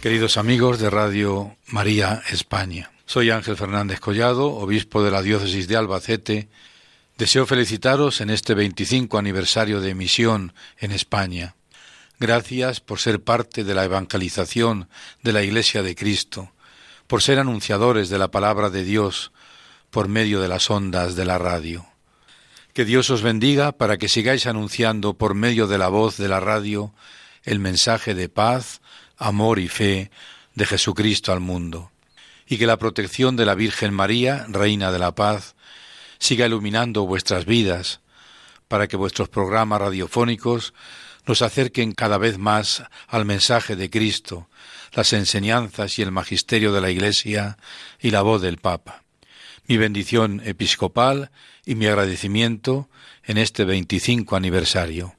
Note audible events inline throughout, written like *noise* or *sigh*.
Queridos amigos de Radio María España, soy Ángel Fernández Collado, obispo de la diócesis de Albacete. Deseo felicitaros en este 25 aniversario de misión en España. Gracias por ser parte de la evangelización de la Iglesia de Cristo, por ser anunciadores de la palabra de Dios por medio de las ondas de la radio. Que Dios os bendiga para que sigáis anunciando por medio de la voz de la radio el mensaje de paz, amor y fe de Jesucristo al mundo, y que la protección de la Virgen María, Reina de la Paz, siga iluminando vuestras vidas, para que vuestros programas radiofónicos nos acerquen cada vez más al mensaje de Cristo, las enseñanzas y el magisterio de la Iglesia y la voz del Papa. Mi bendición episcopal y mi agradecimiento en este 25 aniversario.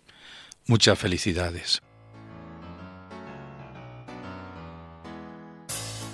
Muchas felicidades.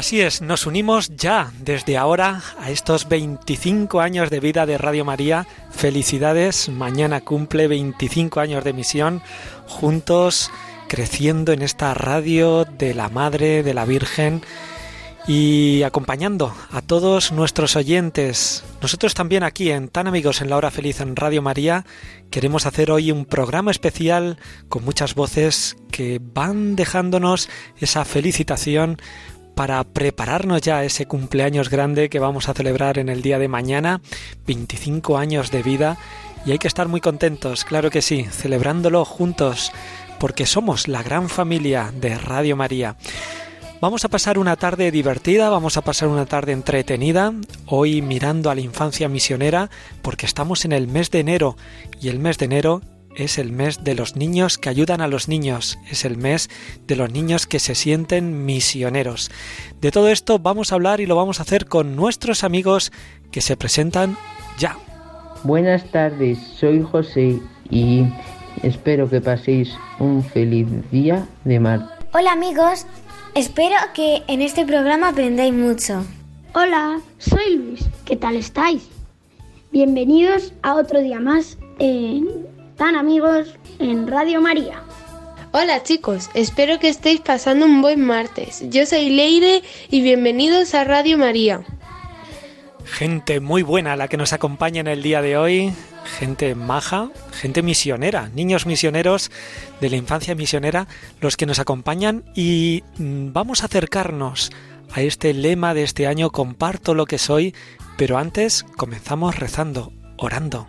Así es, nos unimos ya desde ahora a estos 25 años de vida de Radio María. Felicidades, mañana cumple 25 años de misión, juntos creciendo en esta radio de la Madre, de la Virgen y acompañando a todos nuestros oyentes. Nosotros también aquí en Tan Amigos en la Hora Feliz en Radio María queremos hacer hoy un programa especial con muchas voces que van dejándonos esa felicitación para prepararnos ya ese cumpleaños grande que vamos a celebrar en el día de mañana, 25 años de vida, y hay que estar muy contentos, claro que sí, celebrándolo juntos, porque somos la gran familia de Radio María. Vamos a pasar una tarde divertida, vamos a pasar una tarde entretenida, hoy mirando a la infancia misionera, porque estamos en el mes de enero, y el mes de enero es el mes de los niños que ayudan a los niños, es el mes de los niños que se sienten misioneros. De todo esto vamos a hablar y lo vamos a hacer con nuestros amigos que se presentan ya. Buenas tardes, soy José y espero que paséis un feliz día de mar. Hola amigos, espero que en este programa aprendáis mucho. Hola, soy Luis. ¿Qué tal estáis? Bienvenidos a otro día más en Tan Amigos en Radio María. Hola chicos, espero que estéis pasando un buen martes. Yo soy Leire y bienvenidos a Radio María. Gente muy buena la que nos acompaña en el día de hoy, gente maja, gente misionera, niños misioneros de la infancia misionera, los que nos acompañan y mm, vamos a acercarnos a este lema de este año, comparto lo que soy, pero antes comenzamos rezando, orando.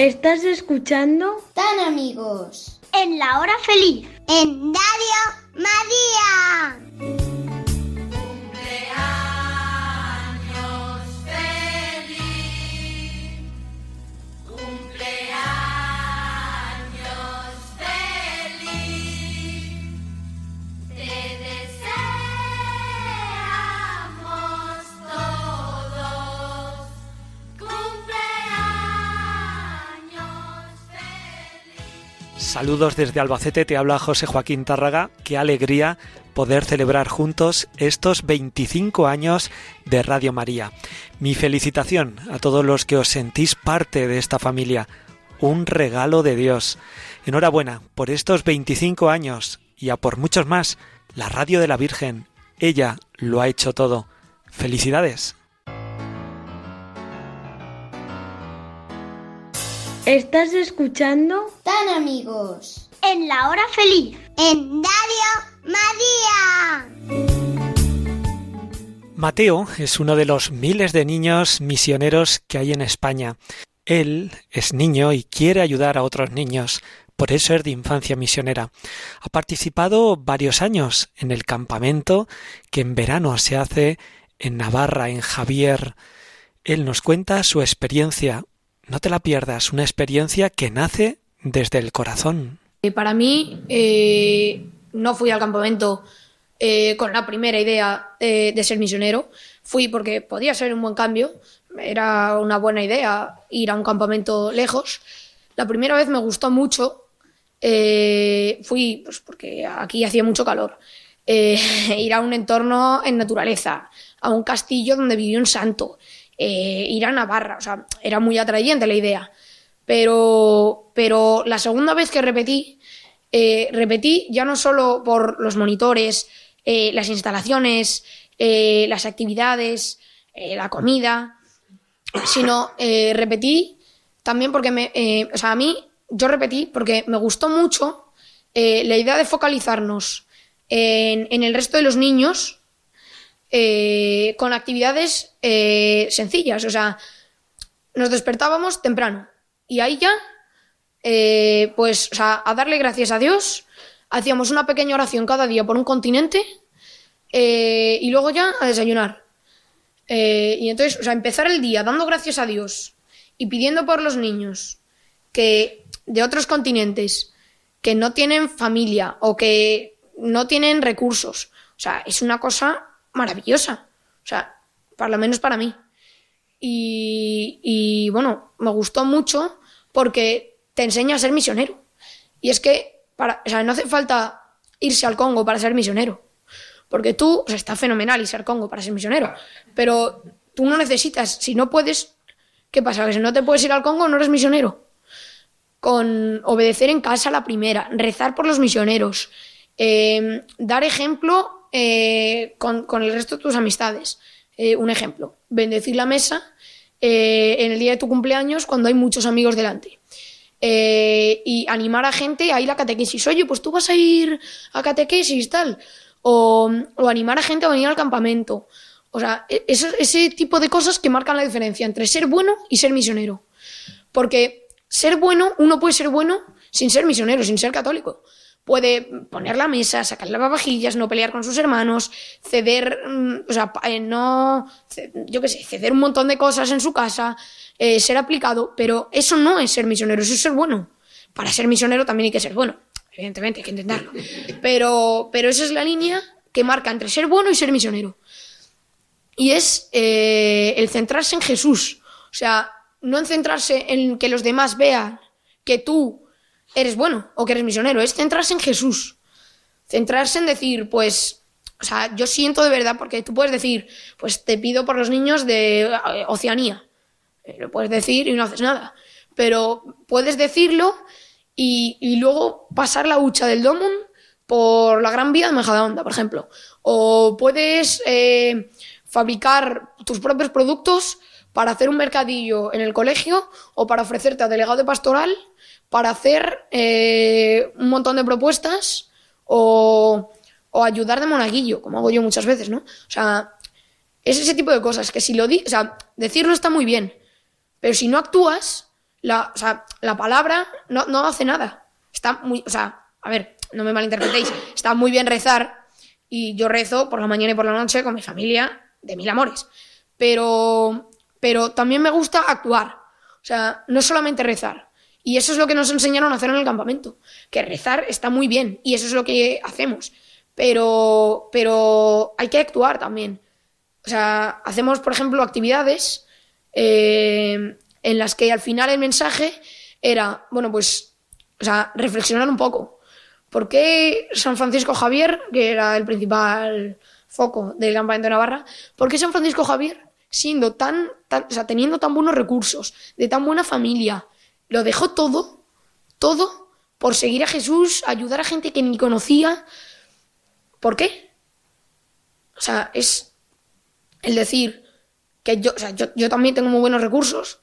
¿Estás escuchando? Tan amigos. En la hora feliz. En Radio Saludos desde Albacete, te habla José Joaquín Tárraga. Qué alegría poder celebrar juntos estos 25 años de Radio María. Mi felicitación a todos los que os sentís parte de esta familia. Un regalo de Dios. Enhorabuena por estos 25 años y a por muchos más. La Radio de la Virgen. Ella lo ha hecho todo. Felicidades. ¿Estás escuchando? Tan amigos. En la hora feliz. En Radio María. Mateo es uno de los miles de niños misioneros que hay en España. Él es niño y quiere ayudar a otros niños, por eso es de infancia misionera. Ha participado varios años en el campamento que en verano se hace en Navarra, en Javier. Él nos cuenta su experiencia. No te la pierdas, una experiencia que nace desde el corazón. Eh, Para mí, eh, no fui al campamento eh, con la primera idea de ser misionero. Fui porque podía ser un buen cambio, era una buena idea ir a un campamento lejos. La primera vez me gustó mucho. fui pues, porque aquí hacía mucho calor. *laughs* Ir a un entorno en naturaleza, a un castillo donde vivió un santo, eh, ir a Navarra, o sea, era muy atrayente la idea. Pero, pero la segunda vez que repetí, eh, repetí ya no solo por los monitores, eh, las instalaciones, las actividades, la comida, sino repetí también porque me, o sea, a mí yo repetí porque me gustó mucho la idea de focalizarnos en el resto de los niños eh, con actividades eh, sencillas, o sea, nos despertábamos temprano y ahí ya, eh, pues, a darle gracias a Dios, hacíamos una pequeña oración cada día por un continente y luego ya a desayunar. Y entonces, o sea, empezar el día dando gracias a Dios y pidiendo por los niños que de otros continentes que no tienen familia o que no tienen recursos. O sea, es una cosa maravillosa. O sea, por lo menos para mí. Y, y, bueno, me gustó mucho porque te enseña a ser misionero. Y es que, para, o sea, no hace falta irse al Congo para ser misionero. Porque tú, o sea, está fenomenal irse al Congo para ser misionero. Pero tú no necesitas, si no puedes, ¿qué pasa? Que si no te puedes ir al Congo, no eres misionero. Con obedecer en casa la primera, rezar por los misioneros, eh, dar ejemplo eh, con, el resto de tus amistades. Eh, un ejemplo, bendecir la mesa eh, en el día de tu cumpleaños cuando hay muchos amigos delante. Y animar a gente a ir a catequesis. Oye, pues tú vas a ir a catequesis, tal. O, animar a gente a venir al campamento. O sea, e- ese tipo de cosas que marcan la diferencia entre ser bueno y ser misionero. Porque ser bueno, uno puede ser bueno sin ser misionero, sin ser católico. Puede poner la mesa, sacar lavavajillas, no pelear con sus hermanos, ceder, mm, o sea, eh, no, yo qué sé, ceder un montón de cosas en su casa, eh, ser aplicado, pero eso no es ser misionero, eso es ser bueno. Para ser misionero también hay que ser bueno, evidentemente, hay que intentarlo. Pero, pero esa es la línea que marca entre ser bueno y ser misionero. y es eh, el centrarse en Jesús. O sea, no en centrarse en que los demás vean que tú eres bueno o que eres misionero, es centrarse en Jesús. Centrarse en decir, pues, o sea, yo siento de verdad, porque tú puedes decir, pues te pido por los niños de eh, Oceanía. Eh, Lo puedes decir y no haces nada. Pero puedes decirlo y, y luego pasar la hucha del Domum por la Gran Vía de Majadahonda, por ejemplo. O puedes eh, fabricar tus propios productos para hacer un mercadillo en el colegio o para ofrecerte a delegado de pastoral para hacer eh, un montón de propuestas o, ayudar de monaguillo, como hago yo muchas veces, ¿no? O sea, es ese tipo de cosas que si lo di, o sea, decirlo está muy bien, pero si no actúas, la, o sea, la palabra no, no hace nada. Está muy, o sea, a ver, no me malinterpretéis, está muy bien rezar y yo rezo por la mañana y por la noche con mi familia de mil amores, pero, pero también me gusta actuar, o sea, no solamente rezar. Y eso es lo que nos enseñaron a hacer en el campamento, que rezar está muy bien y eso es lo que hacemos, pero, pero hay que actuar también. O sea, hacemos, por ejemplo, actividades eh, en las que al final el mensaje era, bueno, pues, o sea, reflexionar un poco. ¿Por qué San Francisco Javier, que era el principal foco del campamento de Navarra, por qué San Francisco Javier, siendo tan, tan, o sea, teniendo tan buenos recursos, de tan buena familia, lo dejó todo, todo, por seguir a Jesús, ayudar a gente que ni conocía? ¿Por qué? O sea, es el decir que yo, o sea, yo, yo también tengo muy buenos recursos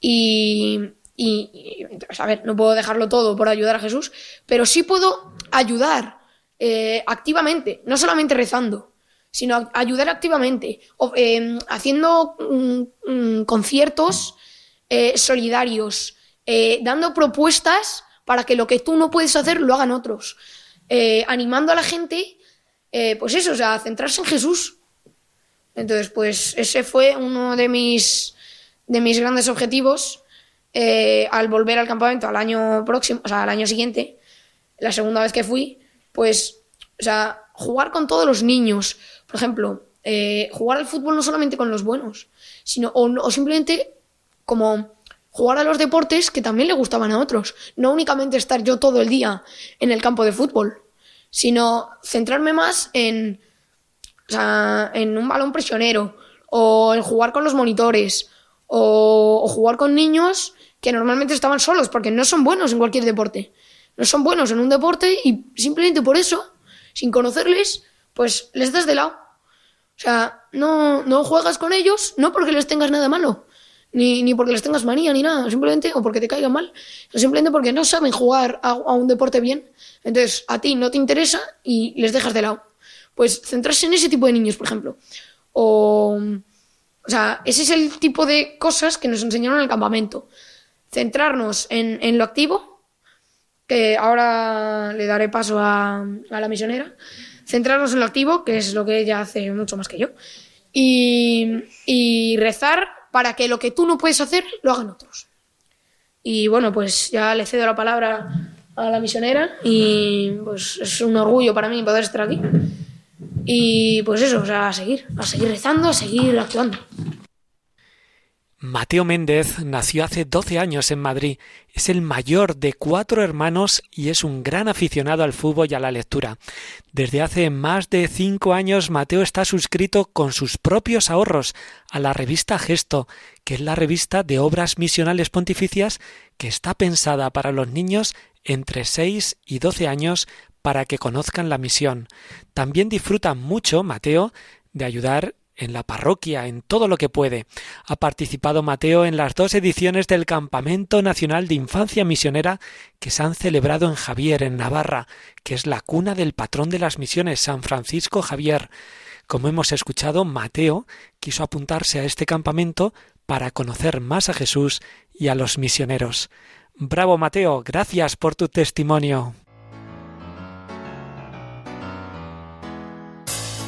y, y, y, a ver, no puedo dejarlo todo por ayudar a Jesús, pero sí puedo ayudar eh, activamente, no solamente rezando, sino ayudar activamente, eh, haciendo mm, mm, conciertos eh, solidarios, eh, dando propuestas para que lo que tú no puedes hacer lo hagan otros, eh, animando a la gente, eh, pues eso, o sea, a centrarse en Jesús. Entonces, pues ese fue uno de mis, de mis grandes objetivos al volver al campamento al año próximo, o sea, al año siguiente, la segunda vez que fui, pues, o sea, jugar con todos los niños. Por ejemplo, jugar al fútbol no solamente con los buenos, sino, o simplemente como jugar a los deportes que también le gustaban a otros. No únicamente estar yo todo el día en el campo de fútbol, sino centrarme más en, o sea, en un balón prisionero, o en jugar con los monitores, o, o jugar con niños que normalmente estaban solos, porque no son buenos en cualquier deporte. No son buenos en un deporte y simplemente por eso, sin conocerles, pues les das de lado. O sea, no, no juegas con ellos, no porque les tengas nada malo, ni, ni porque les tengas manía, ni nada, simplemente, o porque te caigan mal, sino simplemente porque no saben jugar a, a un deporte bien. Entonces, a ti no te interesa y les dejas de lado. Pues centrarse en ese tipo de niños, por ejemplo. O, o sea, ese es el tipo de cosas que nos enseñaron en el campamento. Centrarnos en, en lo activo, que ahora le daré paso a, a la misionera. Centrarnos en lo activo, que es lo que ella hace mucho más que yo. Y, y rezar para que lo que tú no puedes hacer lo hagan otros. Y bueno, pues ya le cedo la palabra a la misionera y pues es un orgullo para mí poder estar aquí. Y pues eso, o sea, a seguir, a seguir rezando, a seguir actuando. Mateo Méndez nació hace 12 años en Madrid. Es el mayor de cuatro hermanos y es un gran aficionado al fútbol y a la lectura. Desde hace más de cinco años Mateo está suscrito con sus propios ahorros a la revista Gesto, que es la revista de obras misionales pontificias que está pensada para los niños entre 6 y 12 años para que conozcan la misión. También disfruta mucho Mateo de ayudar en la parroquia, en todo lo que puede. Ha participado Mateo en las dos ediciones del Campamento Nacional de Infancia Misionera que se han celebrado en Javier, en Navarra, que es la cuna del patrón de las misiones, San Francisco Javier. Como hemos escuchado, Mateo quiso apuntarse a este campamento para conocer más a Jesús y a los misioneros. Bravo Mateo, gracias por tu testimonio.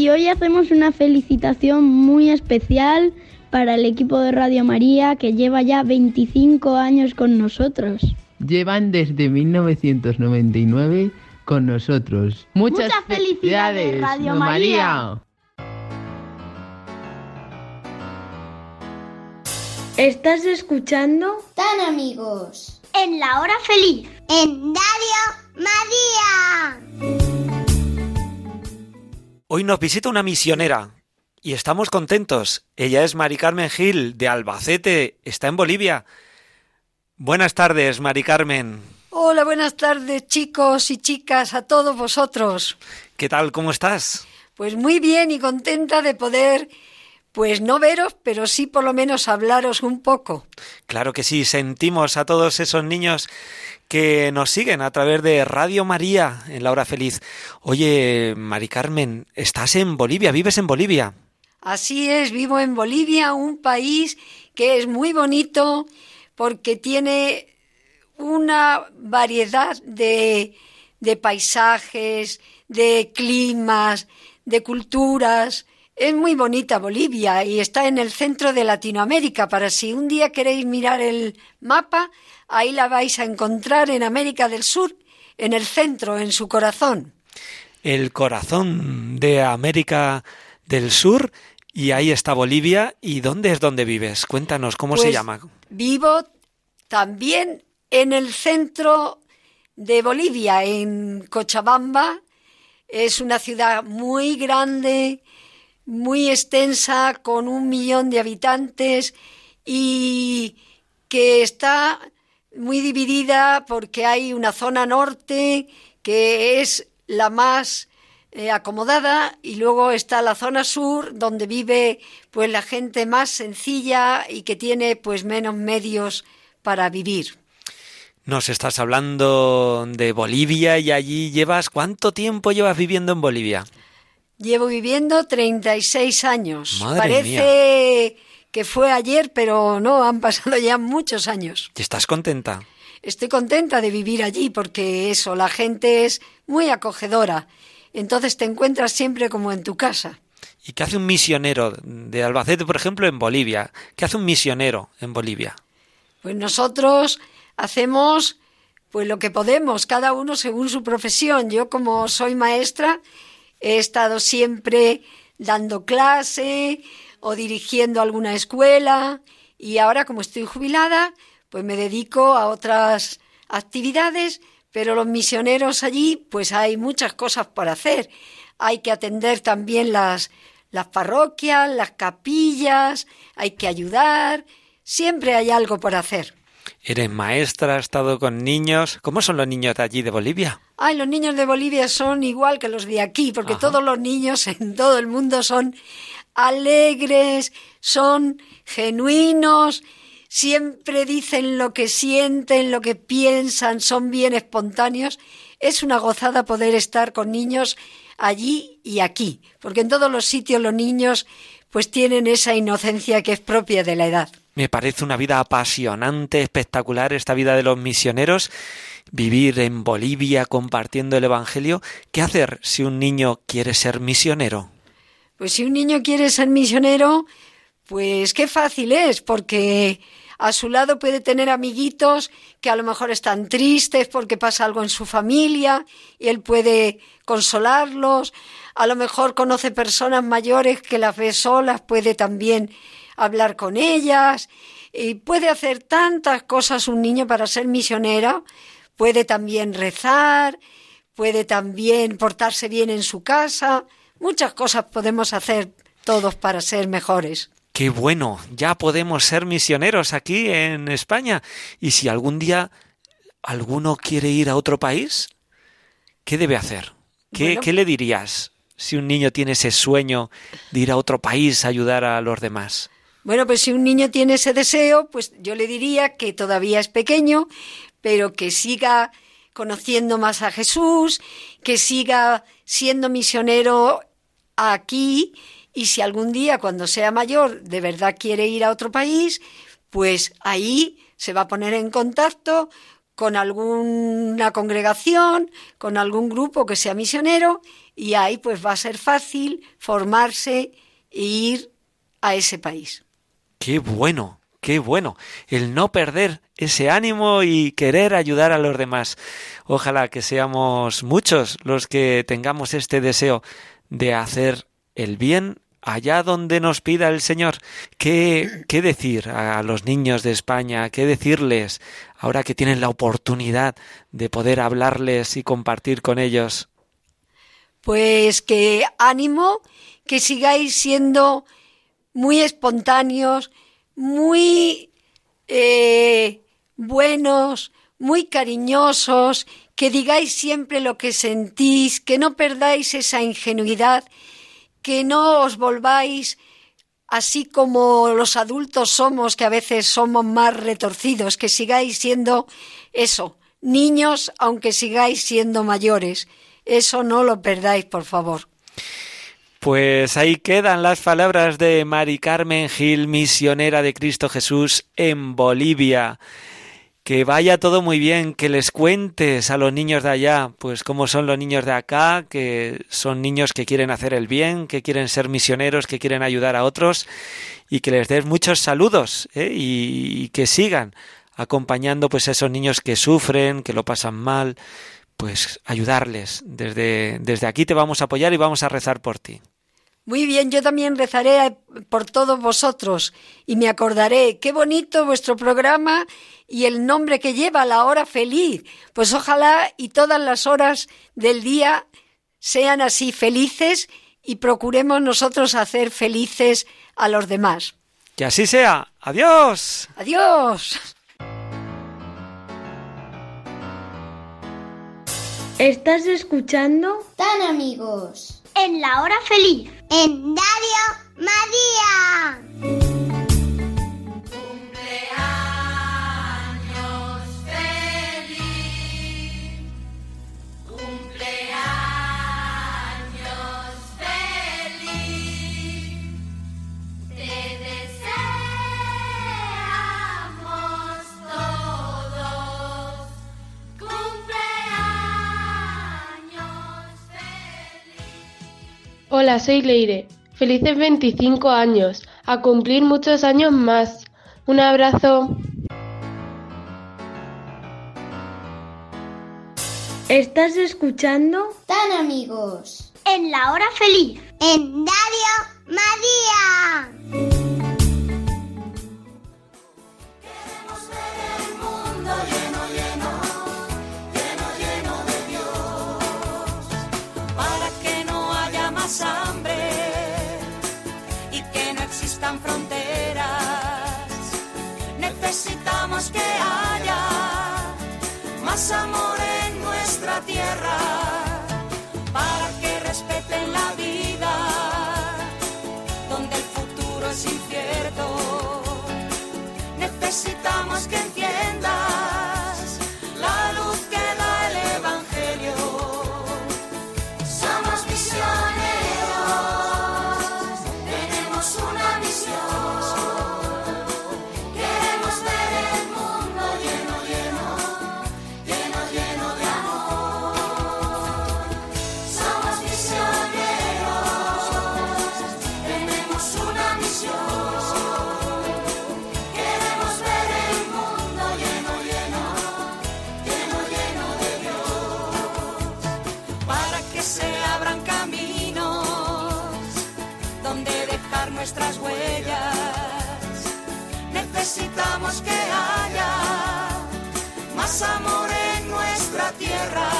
Y hoy hacemos una felicitación muy especial para el equipo de Radio María que lleva ya 25 años con nosotros. Llevan desde 1999 con nosotros. Muchas, Muchas felicidades, Radio María. ¿Estás escuchando? Tan amigos. En la hora feliz. En Radio María. Hoy nos visita una misionera y estamos contentos. Ella es Mari Carmen Gil de Albacete, está en Bolivia. Buenas tardes, Mari Carmen. Hola, buenas tardes chicos y chicas, a todos vosotros. ¿Qué tal? ¿Cómo estás? Pues muy bien y contenta de poder, pues no veros, pero sí por lo menos hablaros un poco. Claro que sí, sentimos a todos esos niños que nos siguen a través de Radio María en la hora feliz. Oye, Mari Carmen, estás en Bolivia, vives en Bolivia. Así es, vivo en Bolivia, un país que es muy bonito porque tiene una variedad de, de paisajes, de climas, de culturas. Es muy bonita Bolivia y está en el centro de Latinoamérica. Para si un día queréis mirar el mapa, ahí la vais a encontrar en América del Sur, en el centro, en su corazón. El corazón de América del Sur y ahí está Bolivia. ¿Y dónde es donde vives? Cuéntanos, ¿cómo Pues se llama? Vivo también en el centro de Bolivia, en Cochabamba. Es una ciudad muy grande, muy extensa, con un millón de habitantes y que está muy dividida porque hay una zona norte que es la más eh, acomodada y luego está la zona sur donde vive pues la gente más sencilla y que tiene pues menos medios para vivir. Nos estás hablando de Bolivia y allí llevas ¿cuánto tiempo llevas viviendo en Bolivia? Llevo viviendo 36 años. Madre Parece que fue ayer, pero no, han pasado ya muchos años. ¿Y estás contenta? Estoy contenta de vivir allí porque eso, la gente es muy acogedora. Entonces te encuentras siempre como en tu casa. ¿Y qué hace un misionero de Albacete, por ejemplo, en Bolivia? ¿Qué hace un misionero en Bolivia? Pues nosotros hacemos pues lo que podemos, cada uno según su profesión. Yo como soy maestra he estado siempre dando clase o dirigiendo alguna escuela y ahora como estoy jubilada, pues me dedico a otras actividades, pero los misioneros allí pues hay muchas cosas por hacer. Hay que atender también las las parroquias, las capillas, hay que ayudar, siempre hay algo por hacer. Eres maestra, has estado con niños. ¿Cómo son los niños de allí de Bolivia? Ay, los niños de Bolivia son igual que los de aquí, porque Ajá. todos los niños en todo el mundo son alegres, son genuinos, siempre dicen lo que sienten, lo que piensan, son bien espontáneos. Es una gozada poder estar con niños allí y aquí, porque en todos los sitios los niños pues tienen esa inocencia que es propia de la edad. Me parece una vida apasionante, espectacular esta vida de los misioneros. Vivir en Bolivia compartiendo el Evangelio. ¿Qué hacer si un niño quiere ser misionero? Pues si un niño quiere ser misionero, pues qué fácil es, porque a su lado puede tener amiguitos que a lo mejor están tristes porque pasa algo en su familia y él puede consolarlos. A lo mejor conoce personas mayores que las ve solas, puede también hablar con ellas y puede hacer tantas cosas un niño para ser misionero. Puede también rezar, puede también portarse bien en su casa. Muchas cosas podemos hacer todos para ser mejores. Qué bueno, ya podemos ser misioneros aquí en España. Y si algún día alguno quiere ir a otro país, ¿qué debe hacer? ¿Qué, Bueno. qué le dirías si un niño tiene ese sueño de ir a otro país a ayudar a los demás? Bueno, pues si un niño tiene ese deseo, pues yo le diría que todavía es pequeño, pero que siga conociendo más a Jesús, que siga siendo misionero aquí y si algún día cuando sea mayor de verdad quiere ir a otro país, pues ahí se va a poner en contacto con alguna congregación, con algún grupo que sea misionero y ahí pues va a ser fácil formarse e ir a ese país. Qué bueno, qué bueno. El no perder ese ánimo y querer ayudar a los demás. Ojalá que seamos muchos los que tengamos este deseo de hacer el bien allá donde nos pida el Señor. ¿Qué, ¿Qué decir a los niños de España? ¿Qué decirles ahora que tienen la oportunidad de poder hablarles y compartir con ellos? Pues que ánimo, que sigáis siendo muy espontáneos, muy eh, buenos, muy cariñosos, que digáis siempre lo que sentís, que no perdáis esa ingenuidad que no os volváis así como los adultos somos, que a veces somos más retorcidos, que sigáis siendo eso, niños, aunque sigáis siendo mayores. Eso no lo perdáis, por favor. Pues ahí quedan las palabras de Mari Carmen Gil, misionera de Cristo Jesús en Bolivia. Que vaya todo muy bien, que les cuentes a los niños de allá, pues cómo son los niños de acá, que son niños que quieren hacer el bien, que quieren ser misioneros, que quieren ayudar a otros, y que les des muchos saludos ¿eh? y, y que sigan acompañando pues a esos niños que sufren, que lo pasan mal, pues ayudarles. Desde, desde aquí te vamos a apoyar y vamos a rezar por ti. Muy bien, yo también rezaré por todos vosotros y me acordaré, qué bonito vuestro programa y el nombre que lleva, la hora feliz. Pues ojalá y todas las horas del día sean así felices y procuremos nosotros hacer felices a los demás. Que así sea. Adiós. Adiós. ¿Estás escuchando? Tan amigos. En la hora feliz. En Radio María. Hola, soy Leire. Felices 25 años. A cumplir muchos años más. Un abrazo. ¿Estás escuchando? Tan amigos. En la hora feliz. En Radio María. Amor en nuestra tierra, para que respeten la vida, donde el futuro es incierto. Necesitamos que tierra,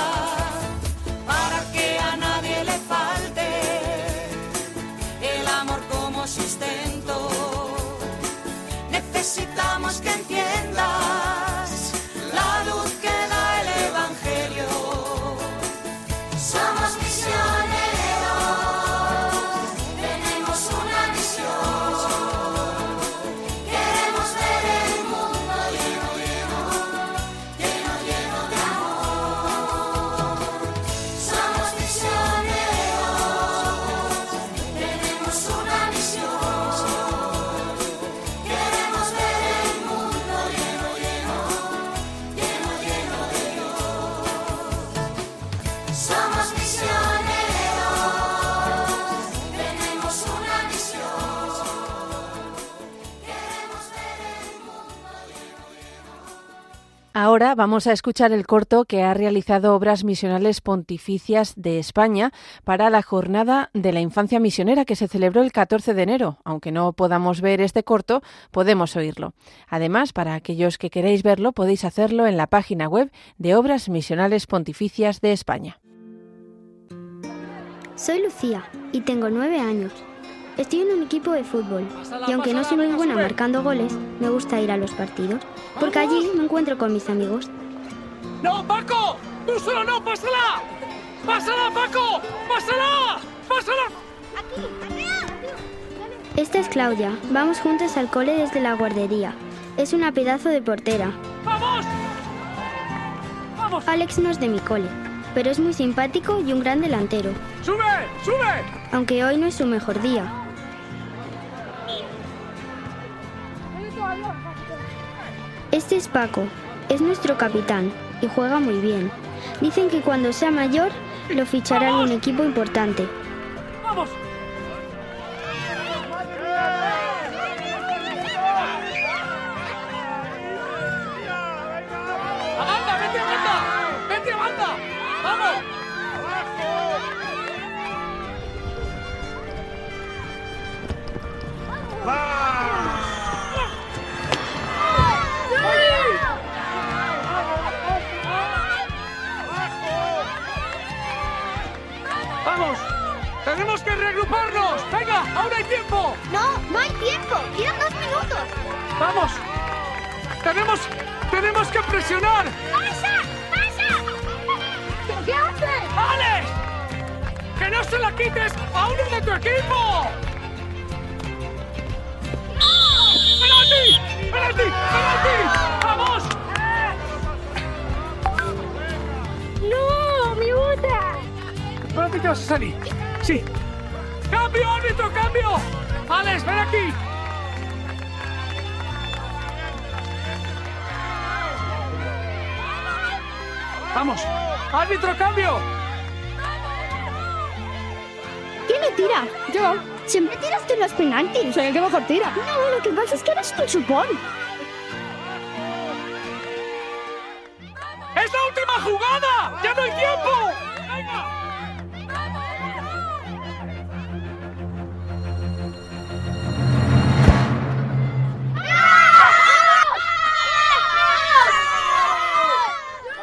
Ahora vamos a escuchar el corto que ha realizado Obras Misionales Pontificias de España para la Jornada de la Infancia Misionera que se celebró el 14 de enero. Aunque no podamos ver este corto, podemos oírlo. Además, para aquellos que queréis verlo, podéis hacerlo en la página web de Obras Misionales Pontificias de España. Soy Lucía y tengo nueve años. Estoy en un equipo de fútbol y aunque no soy muy buena marcando goles, me gusta ir a los partidos, porque allí me encuentro con mis amigos. ¡No, Paco! ¡Tú solo no! ¡Pásala! ¡Pásala, Paco! ¡Pásala! ¡Pásala! Esta es Claudia. Vamos juntas al cole desde la guardería. Es una pedazo de portera. ¡Vamos! Alex no es de mi cole, pero es muy simpático y un gran delantero. ¡Sube! ¡Sube! Aunque hoy no es su mejor día. Este es Paco, es nuestro capitán y juega muy bien. Dicen que cuando sea mayor lo fichará en un equipo importante. ¡Vamos! Tiempo! No, no hay tiempo. Quedan dos minutos. ¡Vamos! ¡Tenemos, tenemos que presionar! ¡Pasa! ¡Pasa! ¿Qué haces? ¡Alex! ¡Que no se la quites a uno de tu equipo! ¡Penalti! ¡Penalti! ¡Penalti! ¡Vamos! ¡No! ¡Mi bota! ¿Para ti te vas a salir? Sí. ¡Cambio, árbitro, cambio! ¡Alex, ven aquí! ¡Vamos! ¡Árbitro, cambio! ¿Quién le tira? Yo. Siempre tiras tú los penaltis. Soy el que mejor tira. No, lo que pasa es que eres tu chupón.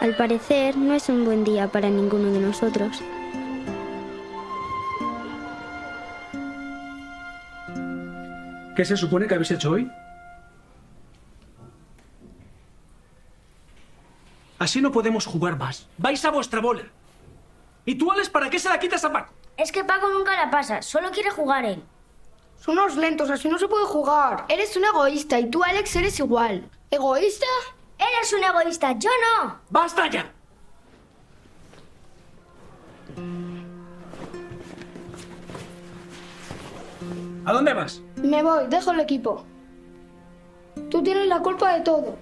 Al parecer no es un buen día para ninguno de nosotros. ¿Qué se supone que habéis hecho hoy? Así no podemos jugar más. Vais a vuestra bola. ¿Y tú, Alex, para qué se la quitas a Paco? Es que Paco nunca la pasa, solo quiere jugar él. Son unos lentos, así no se puede jugar. Eres un egoísta y tú, Alex, eres igual. ¿Egoísta? Eres un egoísta, yo no. ¡Basta ya! ¿A dónde vas? Me voy, dejo el equipo. Tú tienes la culpa de todo.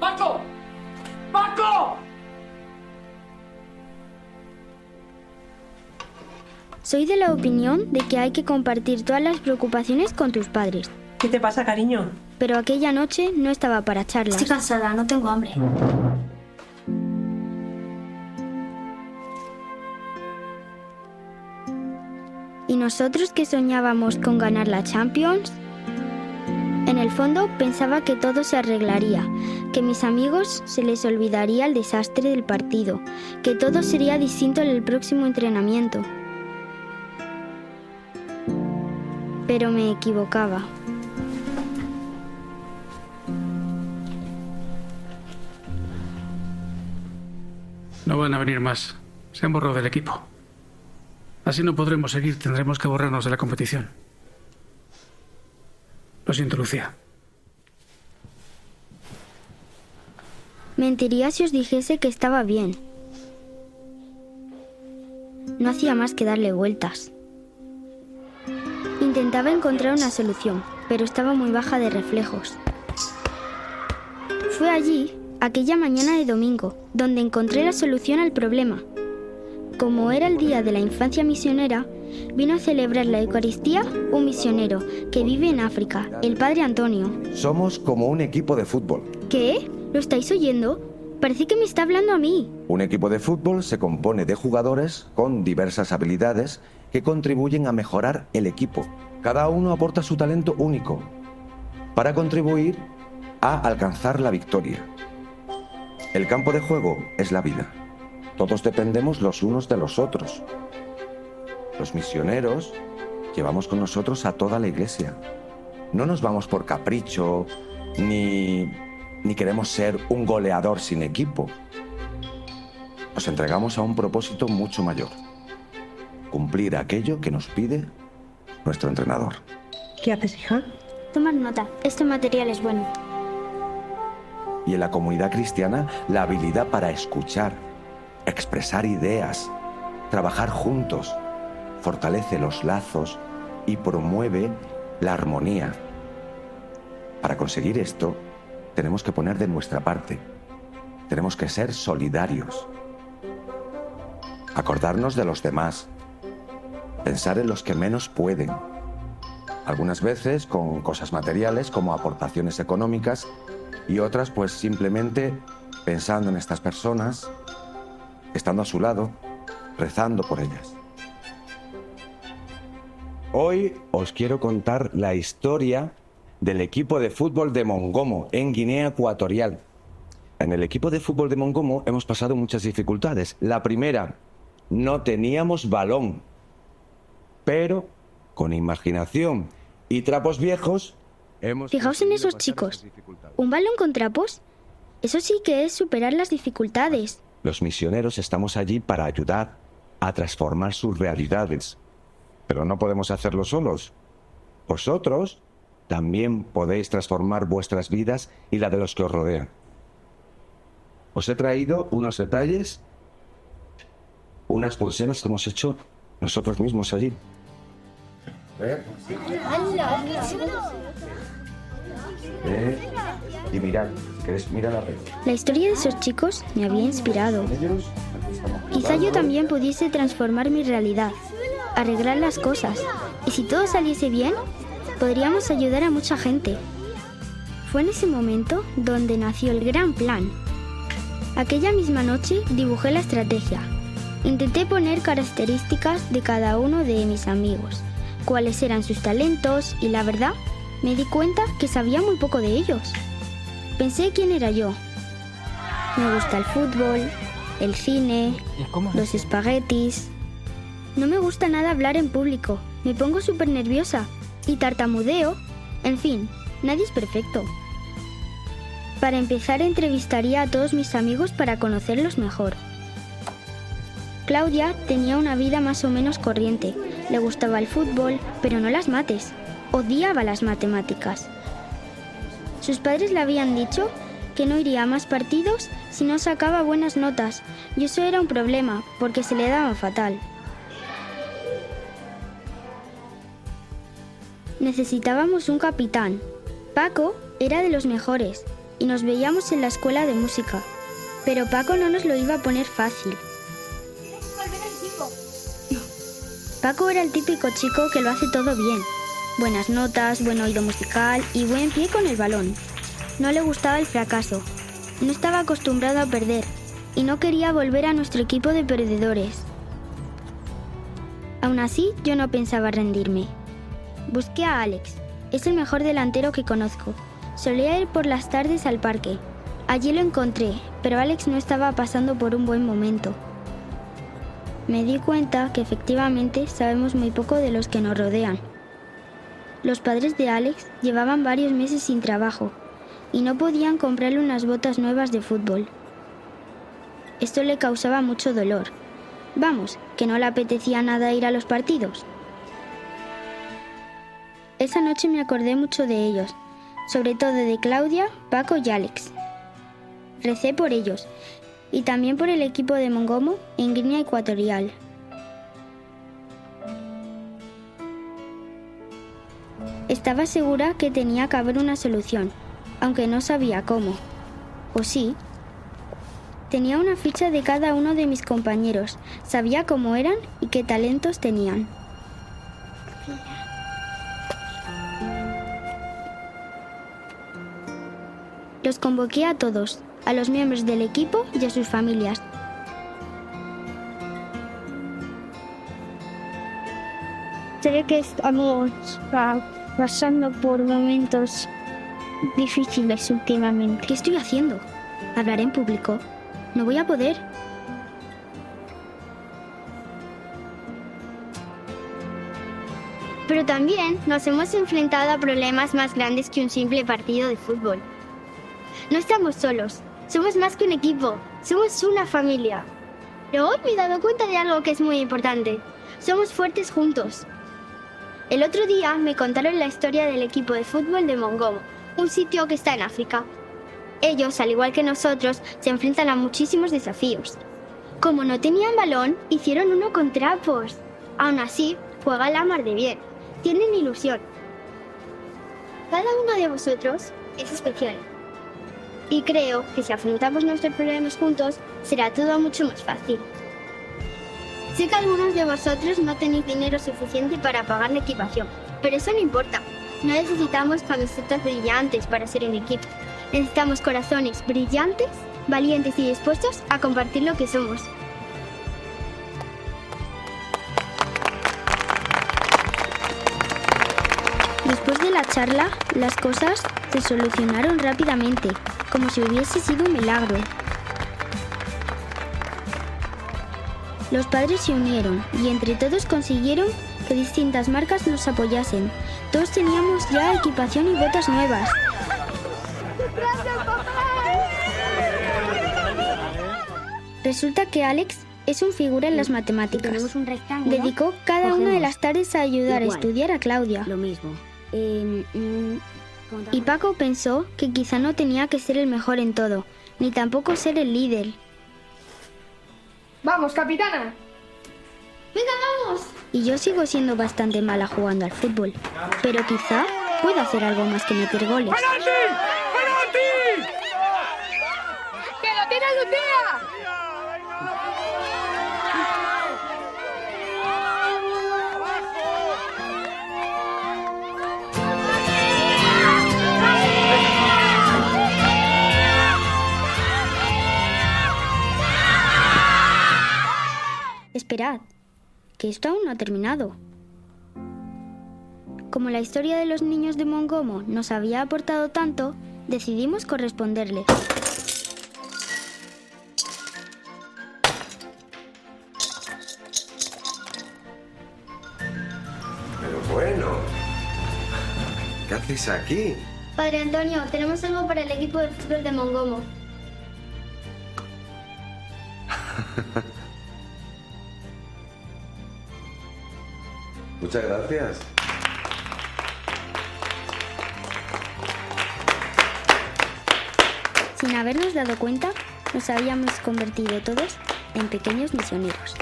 ¡Paco! ¡Paco! Soy de la opinión de que hay que compartir todas las preocupaciones con tus padres. ¿Qué te pasa, cariño? Pero aquella noche no estaba para charlas. Estoy cansada, no tengo hambre. ¿Y nosotros que soñábamos con ganar la Champions? En el fondo pensaba que todo se arreglaría, que mis amigos se les olvidaría el desastre del partido, que todo sería distinto en el próximo entrenamiento. Pero me equivocaba. No van a venir más. Se han borrado del equipo. Así no podremos seguir. Tendremos que borrarnos de la competición. Lo siento, Lucía. Mentiría si os dijese que estaba bien. No hacía más que darle vueltas. Intentaba encontrar una solución, pero estaba muy baja de reflejos. Fue allí, aquella mañana de domingo, donde encontré la solución al problema. como era el día de la infancia misionera, vino a celebrar la Eucaristía un misionero que vive en África, el Padre Antonio. Somos como un equipo de fútbol. ¿Qué? ¿Lo estáis oyendo? Parece que me está hablando a mí. Un equipo de fútbol se compone de jugadores con diversas habilidades que contribuyen a mejorar el equipo. Cada uno aporta su talento único para contribuir a alcanzar la victoria. El campo de juego es la vida. Todos dependemos los unos de los otros. Los misioneros llevamos con nosotros a toda la iglesia. No nos vamos por capricho, ni, ni queremos ser un goleador sin equipo. Nos entregamos a un propósito mucho mayor. Cumplir aquello que nos pide nuestro entrenador. ¿Qué haces, hija? Tomar nota. Este material es bueno. Y en la comunidad cristiana, la habilidad para escuchar, expresar ideas, trabajar juntos, fortalece los lazos y promueve la armonía. Para conseguir esto, tenemos que poner de nuestra parte. Tenemos que ser solidarios. Acordarnos de los demás. Pensar en los que menos pueden. Algunas veces con cosas materiales como aportaciones económicas y otras pues simplemente pensando en estas personas, estando a su lado, rezando por ellas. Hoy os quiero contar la historia del equipo de fútbol de Mongomo, en Guinea Ecuatorial. En el equipo de fútbol de Mongomo hemos pasado muchas dificultades. La primera, no teníamos balón, pero con imaginación y trapos viejos. Fijaos en esos chicos. ¿Un balón con trapos? Eso sí que es superar las dificultades. Los misioneros estamos allí para ayudar a transformar sus realidades. Pero no podemos hacerlo solos. Vosotros también podéis transformar vuestras vidas y la de los que os rodean. Os he traído unos detalles, unas pulseras que hemos hecho nosotros mismos allí. ¿Eh? ¿Eh? Y mirad, ¿queréis? Mira la red. La historia de esos chicos me había inspirado. Quizá yo también pudiese transformar mi realidad, arreglar las cosas. Y si todo saliese bien, podríamos ayudar a mucha gente. Fue en ese momento donde nació el gran plan. Aquella misma noche dibujé la estrategia. Intenté poner características de cada uno de mis amigos, cuáles eran sus talentos y la verdad, me di cuenta que sabía muy poco de ellos. Pensé quién era yo. Me gusta el fútbol, el cine, los espaguetis. No me gusta nada hablar en público, me pongo súper nerviosa y tartamudeo. En fin, nadie es perfecto. Para empezar, entrevistaría a todos mis amigos para conocerlos mejor. Claudia tenía una vida más o menos corriente. Le gustaba el fútbol, pero no las mates. Odiaba las matemáticas. Sus padres le habían dicho que no iría a más partidos si no sacaba buenas notas, y eso era un problema, porque se le daba fatal. Necesitábamos un capitán. Paco era de los mejores, y nos veíamos en la escuela de música. Pero Paco no nos lo iba a poner fácil. Paco era el típico chico que lo hace todo bien. Buenas notas, buen oído musical y buen pie con el balón. No le gustaba el fracaso. No estaba acostumbrado a perder y no quería volver a nuestro equipo de perdedores. Aún así, yo no pensaba rendirme. Busqué a Alex. Es el mejor delantero que conozco. Solía ir por las tardes al parque. Allí lo encontré, pero Alex no estaba pasando por un buen momento. Me di cuenta que efectivamente sabemos muy poco de los que nos rodean. Los padres de Alex llevaban varios meses sin trabajo y no podían comprarle unas botas nuevas de fútbol. Esto le causaba mucho dolor. Vamos, que no le apetecía nada ir a los partidos. Esa noche me acordé mucho de ellos, sobre todo de Claudia, Paco y Alex. Recé por ellos y también por el equipo de Mongomo en Guinea Ecuatorial. Estaba segura que tenía que haber una solución, aunque no sabía cómo. ¿O sí? Tenía una ficha de cada uno de mis compañeros, sabía cómo eran y qué talentos tenían. Los convoqué a todos, a los miembros del equipo y a sus familias. Sé que pa- pasando por momentos difíciles últimamente. ¿Qué estoy haciendo? ¿Hablar en público? No voy a poder. Pero también nos hemos enfrentado a problemas más grandes que un simple partido de fútbol. No estamos solos, somos más que un equipo, somos una familia. Pero hoy me he dado cuenta de algo que es muy importante. Somos fuertes juntos. El otro día me contaron la historia del equipo de fútbol de Mongomo, un sitio que está en África. Ellos, al igual que nosotros, se enfrentan a muchísimos desafíos. Como no tenían balón, hicieron uno con trapos. Aún así, juega la mar de bien. Tienen ilusión. Cada uno de vosotros es especial. Y creo que si afrontamos nuestros problemas juntos, será todo mucho más fácil. Sé que algunos de vosotros no tenéis dinero suficiente para pagar la equipación, pero eso no importa. No necesitamos camisetas brillantes para ser un equipo. Necesitamos corazones brillantes, valientes y dispuestos a compartir lo que somos. Después de la charla, las cosas se solucionaron rápidamente, como si hubiese sido un milagro. Los padres se unieron y entre todos consiguieron que distintas marcas nos apoyasen. Todos teníamos ya equipación y botas nuevas. Resulta que Alex es un figura en las matemáticas. Dedicó cada una de las tardes a ayudar a estudiar a Claudia. Lo mismo. Eh, mm, Y Paco pensó que quizá no tenía que ser el mejor en todo, ni tampoco ser el líder. ¡Vamos, capitana! ¡Venga, vamos! Y yo sigo siendo bastante mala jugando al fútbol, pero quizá pueda hacer algo más que meter goles. ¡Que lo tiene Lucía! Esperad, que esto aún no ha terminado. Como la historia de los niños de Mongomo nos había aportado tanto, decidimos corresponderle. Pero bueno. ¿Qué hacéis aquí? Padre Antonio, tenemos algo para el equipo de fútbol de Mongomo. *laughs* Muchas gracias. Sin habernos dado cuenta, nos habíamos convertido todos en pequeños misioneros.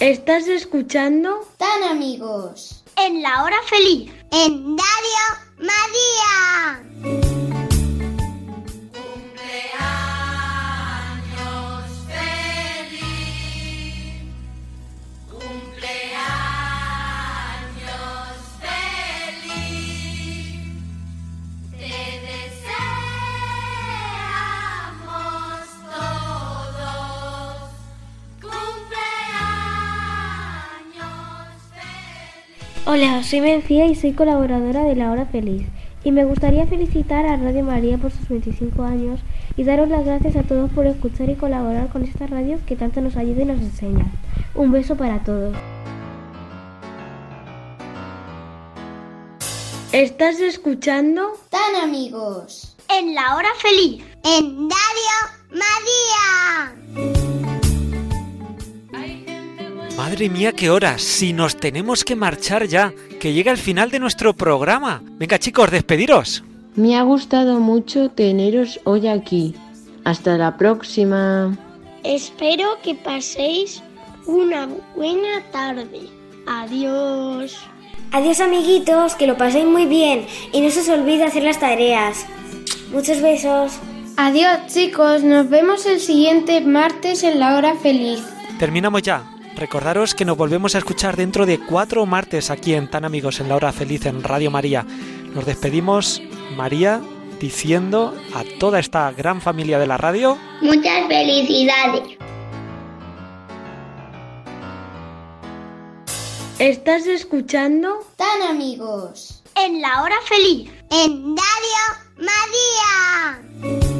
¿Estás escuchando? Tan amigos. En la hora feliz. En Radio María. Hola, soy Mencía y soy colaboradora de La Hora Feliz. Y me gustaría felicitar a Radio María por sus 25 años y daros las gracias a todos por escuchar y colaborar con esta radio que tanto nos ayuda y nos enseña. Un beso para todos. ¿Estás escuchando? Tan amigos. En la hora feliz. En Radio María. Madre mía, qué horas. Si nos tenemos que marchar ya, que llega el final de nuestro programa. Venga, chicos, despediros. Me ha gustado mucho teneros hoy aquí. Hasta la próxima. Espero que paséis una buena tarde. Adiós. Adiós amiguitos, que lo paséis muy bien y no se os olvide hacer las tareas. Muchos besos. Adiós chicos, nos vemos el siguiente martes en la hora feliz. Terminamos ya. Recordaros que nos volvemos a escuchar dentro de cuatro martes aquí en Tan Amigos en la Hora Feliz en Radio María. Nos despedimos, María, diciendo a toda esta gran familia de la radio. Muchas felicidades. ¿Estás escuchando? Tan amigos. En la hora feliz. En Radio María.